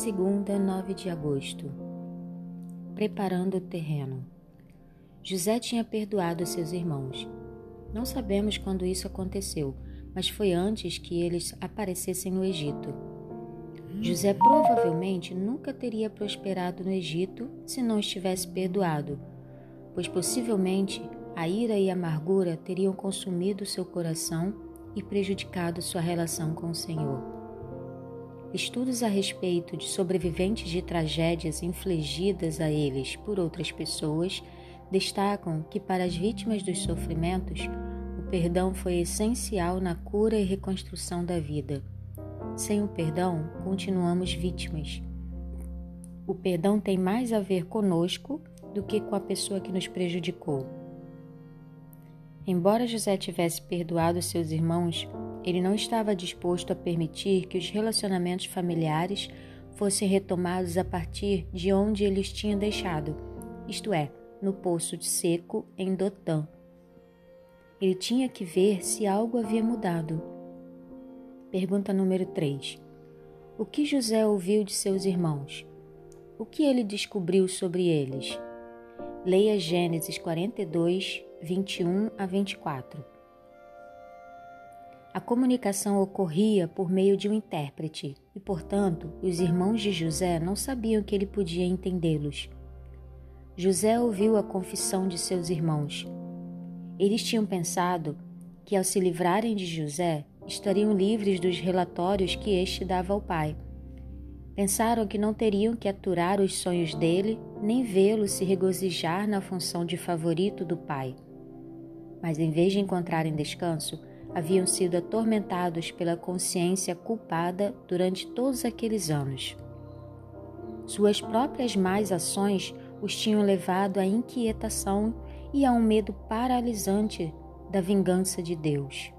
Segunda, 9 de agosto. Preparando o terreno. José tinha perdoado seus irmãos. Não sabemos quando isso aconteceu, mas foi antes que eles aparecessem no Egito. José provavelmente nunca teria prosperado no Egito se não estivesse perdoado, pois possivelmente a ira e a amargura teriam consumido seu coração e prejudicado sua relação com o Senhor. Estudos a respeito de sobreviventes de tragédias infligidas a eles por outras pessoas destacam que, para as vítimas dos sofrimentos, o perdão foi essencial na cura e reconstrução da vida. Sem o perdão, continuamos vítimas. O perdão tem mais a ver conosco do que com a pessoa que nos prejudicou. Embora José tivesse perdoado seus irmãos, ele não estava disposto a permitir que os relacionamentos familiares fossem retomados a partir de onde ele os tinha deixado, isto é, no poço de seco em Dotã. Ele tinha que ver se algo havia mudado. Pergunta número 3. O que José ouviu de seus irmãos? O que ele descobriu sobre eles? Leia Gênesis 42, 21 a 24. A comunicação ocorria por meio de um intérprete e, portanto, os irmãos de José não sabiam que ele podia entendê-los. José ouviu a confissão de seus irmãos. Eles tinham pensado que, ao se livrarem de José, estariam livres dos relatórios que este dava ao pai. Pensaram que não teriam que aturar os sonhos dele, nem vê-lo se regozijar na função de favorito do pai. Mas, em vez de encontrarem descanso, haviam sido atormentados pela consciência culpada durante todos aqueles anos. Suas próprias más ações os tinham levado à inquietação e a um medo paralisante da vingança de Deus.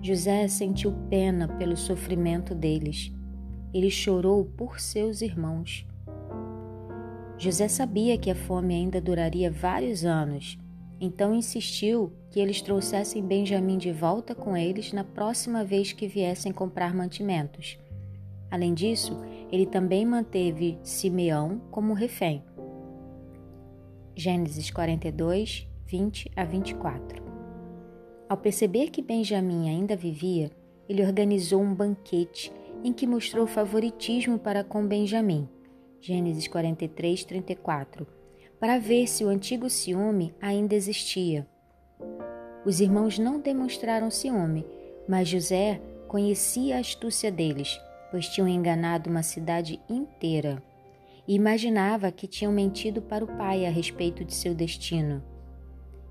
José sentiu pena pelo sofrimento deles. Ele chorou por seus irmãos. José sabia que a fome ainda duraria vários anos então insistiu que eles trouxessem Benjamim de volta com eles na próxima vez que viessem comprar mantimentos. Além disso, ele também manteve Simeão como refém. Gênesis 42, 20 a 24. Ao perceber que Benjamim ainda vivia, ele organizou um banquete em que mostrou favoritismo para com Benjamim. Gênesis 43, 34 para ver se o antigo ciúme ainda existia. Os irmãos não demonstraram ciúme, mas José conhecia a astúcia deles, pois tinham enganado uma cidade inteira e imaginava que tinham mentido para o pai a respeito de seu destino.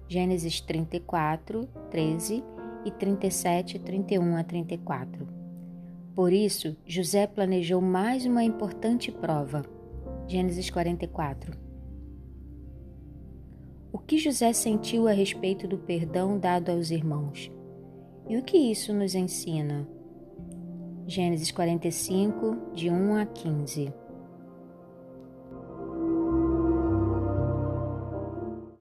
Gênesis 34, 13 e 37, 31 a 34. Por isso, José planejou mais uma importante prova. Gênesis 44. O que José sentiu a respeito do perdão dado aos irmãos? E o que isso nos ensina? Gênesis 45, de 1 a 15.